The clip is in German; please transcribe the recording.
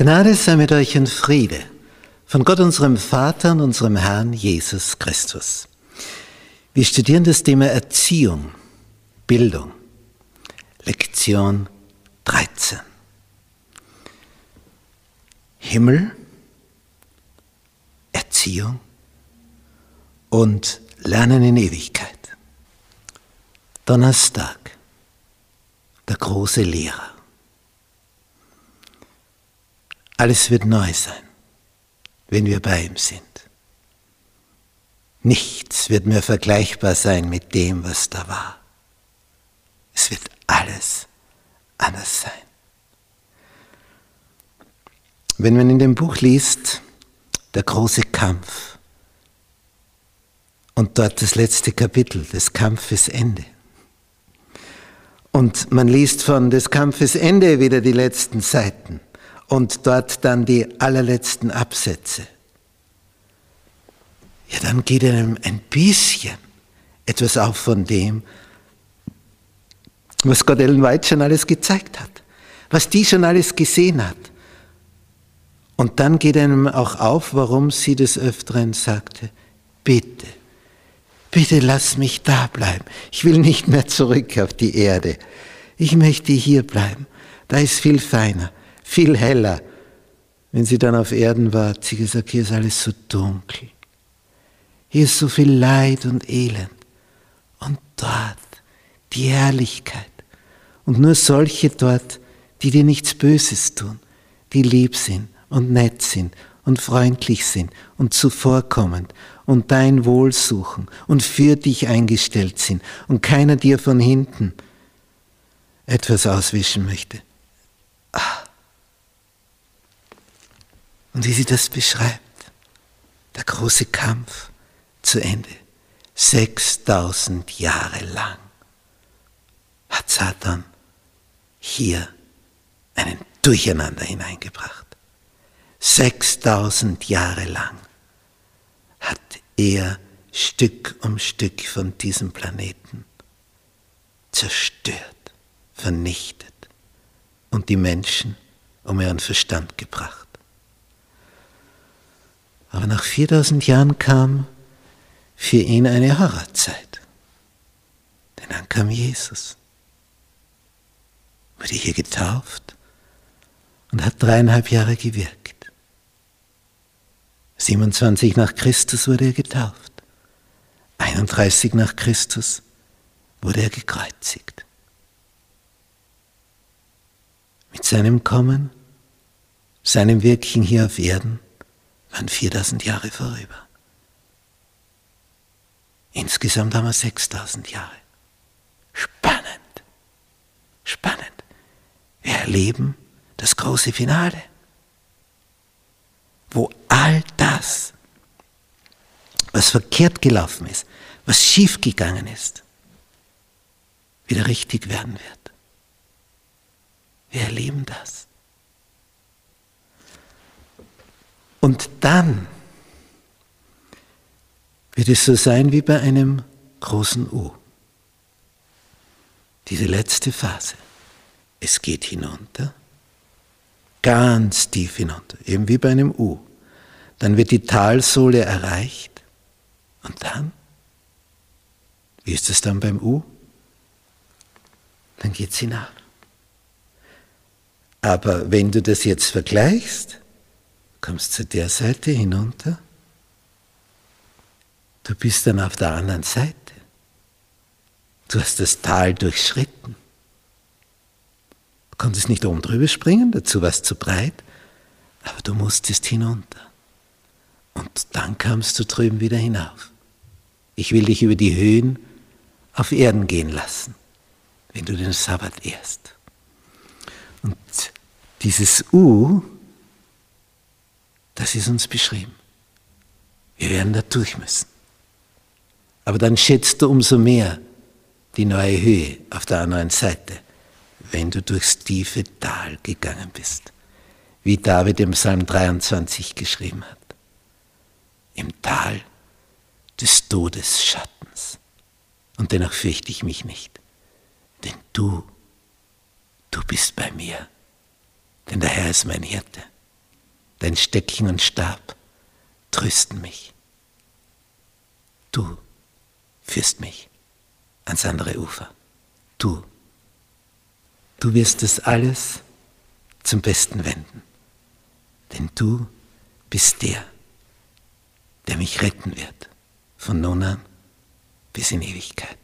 Gnade sei mit euch und Friede von Gott unserem Vater und unserem Herrn Jesus Christus. Wir studieren das Thema Erziehung, Bildung, Lektion 13. Himmel, Erziehung und Lernen in Ewigkeit. Donnerstag, der große Lehrer. Alles wird neu sein, wenn wir bei ihm sind. Nichts wird mehr vergleichbar sein mit dem, was da war. Es wird alles anders sein. Wenn man in dem Buch liest, der große Kampf, und dort das letzte Kapitel des Kampfes Ende. Und man liest von des Kampfes Ende wieder die letzten Seiten und dort dann die allerletzten Absätze. Ja, dann geht einem ein bisschen etwas auf von dem, was Gott Ellen White schon alles gezeigt hat, was die schon alles gesehen hat. Und dann geht einem auch auf, warum sie des Öfteren sagte, bitte, bitte lass mich da bleiben. Ich will nicht mehr zurück auf die Erde. Ich möchte hier bleiben. Da ist viel feiner viel heller. Wenn sie dann auf Erden war, hat sie gesagt, hier ist alles so dunkel. Hier ist so viel Leid und Elend. Und dort die Herrlichkeit. Und nur solche dort, die dir nichts Böses tun, die lieb sind und nett sind und freundlich sind und zuvorkommend und dein Wohl suchen und für dich eingestellt sind und keiner dir von hinten etwas auswischen möchte. Ah, und wie sie das beschreibt, der große Kampf zu Ende. 6000 Jahre lang hat Satan hier einen Durcheinander hineingebracht. 6000 Jahre lang hat er Stück um Stück von diesem Planeten zerstört, vernichtet und die Menschen um ihren Verstand gebracht. Aber nach 4000 Jahren kam für ihn eine Horrorzeit. Denn dann kam Jesus, wurde hier getauft und hat dreieinhalb Jahre gewirkt. 27 nach Christus wurde er getauft. 31 nach Christus wurde er gekreuzigt. Mit seinem Kommen, seinem Wirken hier auf Erden, waren 4000 Jahre vorüber. Insgesamt haben wir 6000 Jahre. Spannend. Spannend. Wir erleben das große Finale, wo all das, was verkehrt gelaufen ist, was schiefgegangen ist, wieder richtig werden wird. Wir erleben das. Und dann wird es so sein wie bei einem großen U. Diese letzte Phase. Es geht hinunter, ganz tief hinunter, eben wie bei einem U. Dann wird die Talsohle erreicht und dann, wie ist es dann beim U? Dann geht es hinab. Aber wenn du das jetzt vergleichst, kommst zu der Seite hinunter, du bist dann auf der anderen Seite. Du hast das Tal durchschritten. Du konntest nicht oben drüber springen, dazu war es zu breit, aber du musstest hinunter. Und dann kamst du drüben wieder hinauf. Ich will dich über die Höhen auf Erden gehen lassen, wenn du den Sabbat ehrst. Und dieses U, das ist uns beschrieben. Wir werden da durch müssen. Aber dann schätzt du umso mehr die neue Höhe auf der anderen Seite, wenn du durchs tiefe Tal gegangen bist, wie David im Psalm 23 geschrieben hat. Im Tal des Todesschattens. Und dennoch fürchte ich mich nicht, denn du, du bist bei mir, denn der Herr ist mein Hirte dein Stöckchen und Stab trösten mich. Du führst mich ans andere Ufer. Du. Du wirst es alles zum Besten wenden. Denn du bist der, der mich retten wird, von nun an bis in Ewigkeit.